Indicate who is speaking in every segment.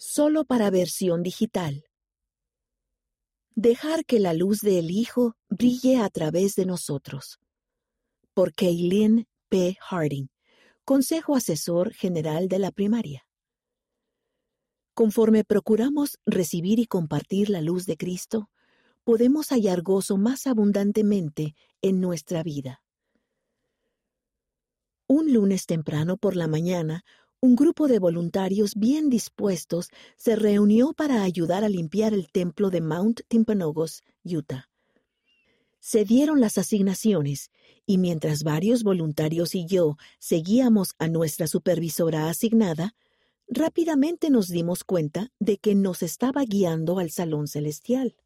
Speaker 1: solo para versión digital. Dejar que la luz del Hijo brille a través de nosotros. Por Kaylin P. Harding, Consejo Asesor General de la Primaria. Conforme procuramos recibir y compartir la luz de Cristo, podemos hallar gozo más abundantemente en nuestra vida. Un lunes temprano por la mañana, un grupo de voluntarios bien dispuestos se reunió para ayudar a limpiar el templo de Mount Timpanogos, Utah. Se dieron las asignaciones y mientras varios voluntarios y yo seguíamos a nuestra supervisora asignada, rápidamente nos dimos cuenta de que nos estaba guiando al salón celestial.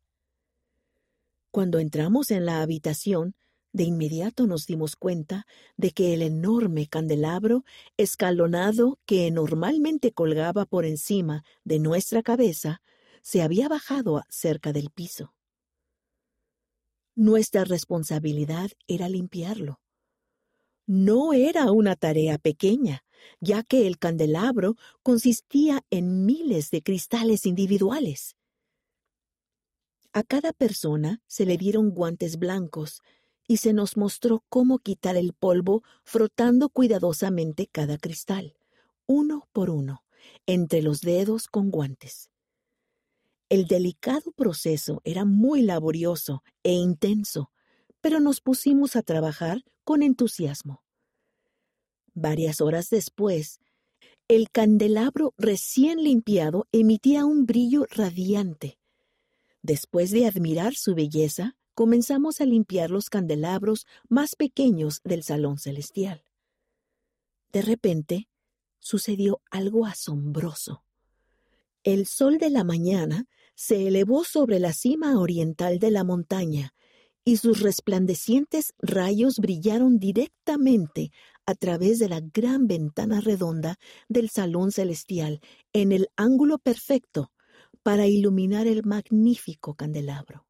Speaker 1: Cuando entramos en la habitación, de inmediato nos dimos cuenta de que el enorme candelabro escalonado que normalmente colgaba por encima de nuestra cabeza se había bajado cerca del piso. Nuestra responsabilidad era limpiarlo. No era una tarea pequeña, ya que el candelabro consistía en miles de cristales individuales. A cada persona se le dieron guantes blancos y se nos mostró cómo quitar el polvo frotando cuidadosamente cada cristal, uno por uno, entre los dedos con guantes. El delicado proceso era muy laborioso e intenso, pero nos pusimos a trabajar con entusiasmo. Varias horas después, el candelabro recién limpiado emitía un brillo radiante. Después de admirar su belleza, comenzamos a limpiar los candelabros más pequeños del salón celestial. De repente, sucedió algo asombroso. El sol de la mañana se elevó sobre la cima oriental de la montaña y sus resplandecientes rayos brillaron directamente a través de la gran ventana redonda del salón celestial en el ángulo perfecto para iluminar el magnífico candelabro.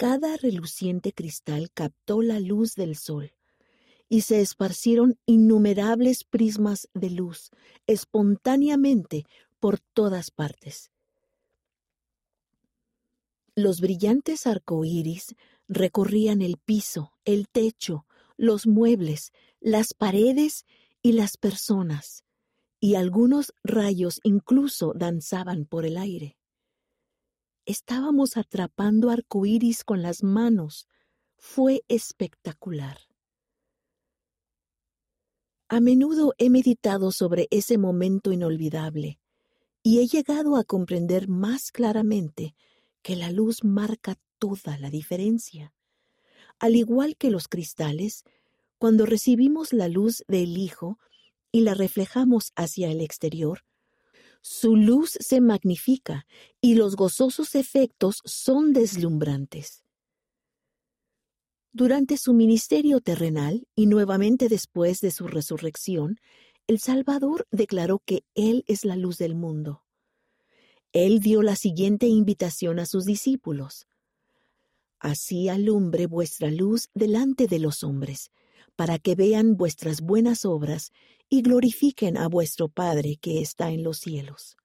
Speaker 1: Cada reluciente cristal captó la luz del sol y se esparcieron innumerables prismas de luz espontáneamente por todas partes. Los brillantes arcoíris recorrían el piso, el techo, los muebles, las paredes y las personas, y algunos rayos incluso danzaban por el aire. Estábamos atrapando arcoíris con las manos. Fue espectacular. A menudo he meditado sobre ese momento inolvidable y he llegado a comprender más claramente que la luz marca toda la diferencia. Al igual que los cristales, cuando recibimos la luz del Hijo y la reflejamos hacia el exterior, su luz se magnifica y los gozosos efectos son deslumbrantes. Durante su ministerio terrenal y nuevamente después de su resurrección, el Salvador declaró que Él es la luz del mundo. Él dio la siguiente invitación a sus discípulos. Así alumbre vuestra luz delante de los hombres, para que vean vuestras buenas obras y glorifiquen a vuestro Padre que está en los cielos.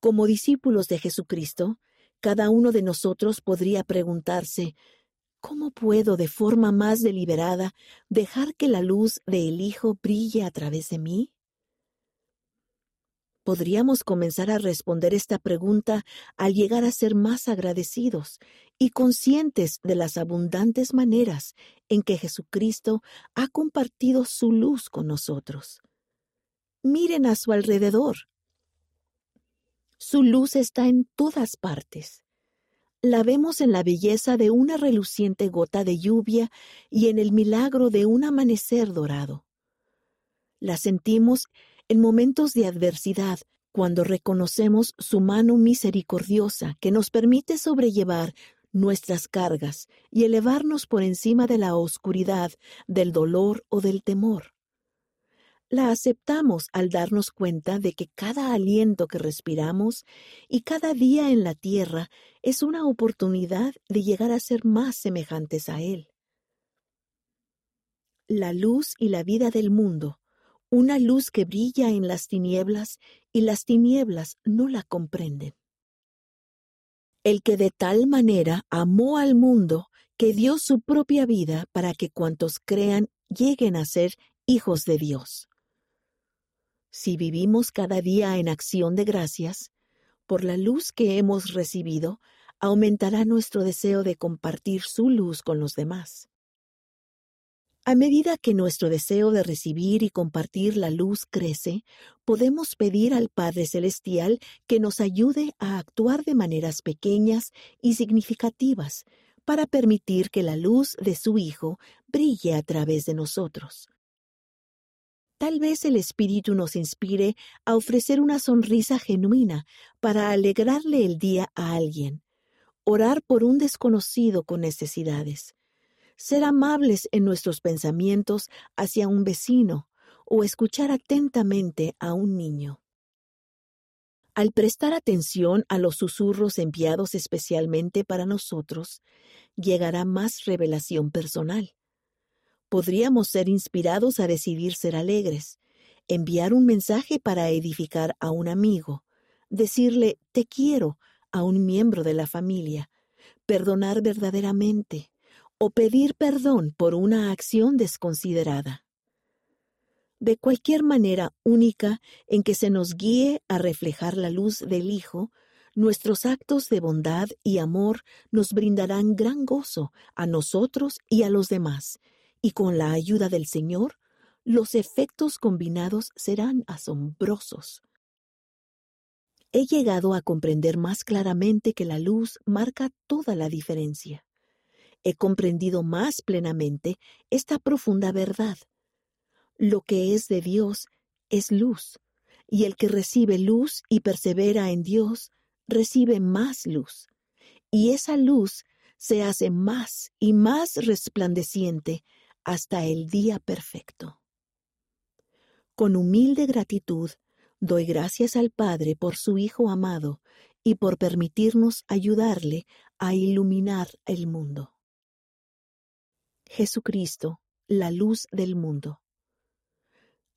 Speaker 1: Como discípulos de Jesucristo, cada uno de nosotros podría preguntarse, ¿cómo puedo de forma más deliberada dejar que la luz del Hijo brille a través de mí? Podríamos comenzar a responder esta pregunta al llegar a ser más agradecidos y conscientes de las abundantes maneras en que Jesucristo ha compartido su luz con nosotros. Miren a su alrededor. Su luz está en todas partes. La vemos en la belleza de una reluciente gota de lluvia y en el milagro de un amanecer dorado. La sentimos en momentos de adversidad cuando reconocemos su mano misericordiosa que nos permite sobrellevar nuestras cargas y elevarnos por encima de la oscuridad, del dolor o del temor. La aceptamos al darnos cuenta de que cada aliento que respiramos y cada día en la tierra es una oportunidad de llegar a ser más semejantes a Él. La luz y la vida del mundo, una luz que brilla en las tinieblas y las tinieblas no la comprenden. El que de tal manera amó al mundo que dio su propia vida para que cuantos crean lleguen a ser hijos de Dios. Si vivimos cada día en acción de gracias, por la luz que hemos recibido, aumentará nuestro deseo de compartir su luz con los demás. A medida que nuestro deseo de recibir y compartir la luz crece, podemos pedir al Padre Celestial que nos ayude a actuar de maneras pequeñas y significativas para permitir que la luz de su Hijo brille a través de nosotros. Tal vez el Espíritu nos inspire a ofrecer una sonrisa genuina para alegrarle el día a alguien, orar por un desconocido con necesidades, ser amables en nuestros pensamientos hacia un vecino o escuchar atentamente a un niño. Al prestar atención a los susurros enviados especialmente para nosotros, llegará más revelación personal. Podríamos ser inspirados a decidir ser alegres, enviar un mensaje para edificar a un amigo, decirle te quiero a un miembro de la familia, perdonar verdaderamente, o pedir perdón por una acción desconsiderada. De cualquier manera única en que se nos guíe a reflejar la luz del Hijo, nuestros actos de bondad y amor nos brindarán gran gozo a nosotros y a los demás, y con la ayuda del Señor, los efectos combinados serán asombrosos. He llegado a comprender más claramente que la luz marca toda la diferencia he comprendido más plenamente esta profunda verdad. Lo que es de Dios es luz, y el que recibe luz y persevera en Dios recibe más luz, y esa luz se hace más y más resplandeciente hasta el día perfecto. Con humilde gratitud doy gracias al Padre por su Hijo amado y por permitirnos ayudarle a iluminar el mundo. Jesucristo, la luz del mundo.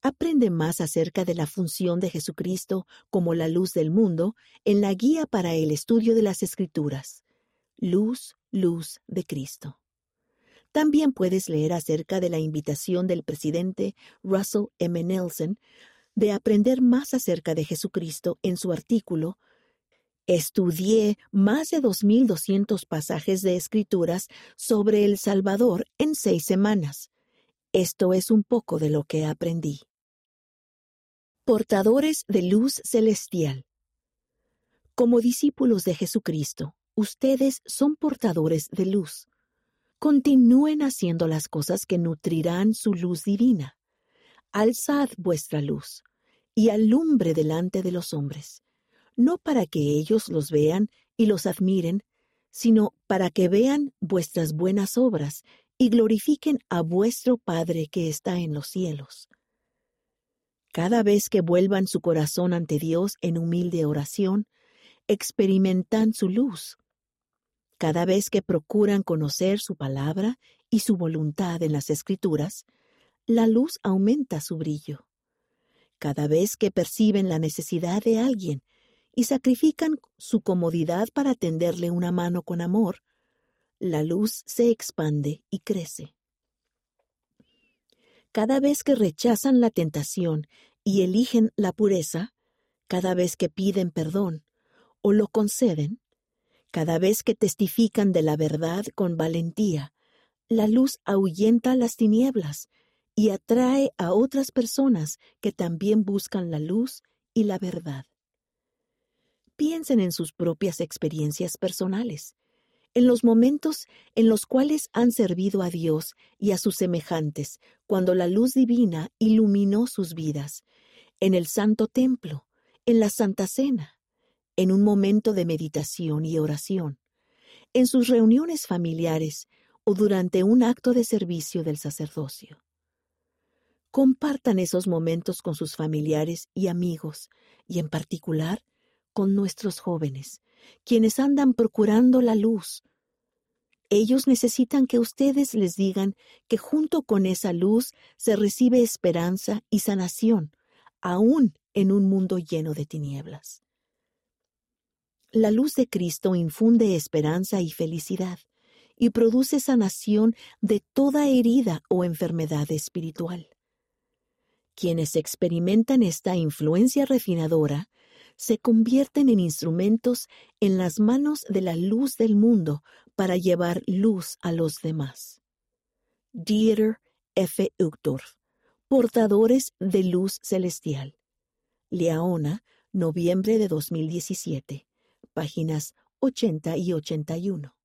Speaker 1: Aprende más acerca de la función de Jesucristo como la luz del mundo en la guía para el estudio de las Escrituras. Luz, luz de Cristo. También puedes leer acerca de la invitación del presidente Russell M. Nelson de aprender más acerca de Jesucristo en su artículo Estudié más de 2.200 pasajes de escrituras sobre El Salvador en seis semanas. Esto es un poco de lo que aprendí. Portadores de luz celestial. Como discípulos de Jesucristo, ustedes son portadores de luz. Continúen haciendo las cosas que nutrirán su luz divina. Alzad vuestra luz y alumbre delante de los hombres no para que ellos los vean y los admiren, sino para que vean vuestras buenas obras y glorifiquen a vuestro Padre que está en los cielos. Cada vez que vuelvan su corazón ante Dios en humilde oración, experimentan su luz. Cada vez que procuran conocer su palabra y su voluntad en las escrituras, la luz aumenta su brillo. Cada vez que perciben la necesidad de alguien y sacrifican su comodidad para tenderle una mano con amor, la luz se expande y crece. Cada vez que rechazan la tentación y eligen la pureza, cada vez que piden perdón o lo conceden, cada vez que testifican de la verdad con valentía, la luz ahuyenta las tinieblas y atrae a otras personas que también buscan la luz y la verdad. Piensen en sus propias experiencias personales, en los momentos en los cuales han servido a Dios y a sus semejantes, cuando la luz divina iluminó sus vidas, en el Santo Templo, en la Santa Cena, en un momento de meditación y oración, en sus reuniones familiares o durante un acto de servicio del sacerdocio. Compartan esos momentos con sus familiares y amigos, y en particular con nuestros jóvenes, quienes andan procurando la luz. Ellos necesitan que ustedes les digan que junto con esa luz se recibe esperanza y sanación, aún en un mundo lleno de tinieblas. La luz de Cristo infunde esperanza y felicidad y produce sanación de toda herida o enfermedad espiritual. Quienes experimentan esta influencia refinadora se convierten en instrumentos en las manos de la luz del mundo para llevar luz a los demás. Dieter F. Uchtdorf, Portadores de Luz Celestial. Leona, noviembre de 2017, páginas 80 y 81.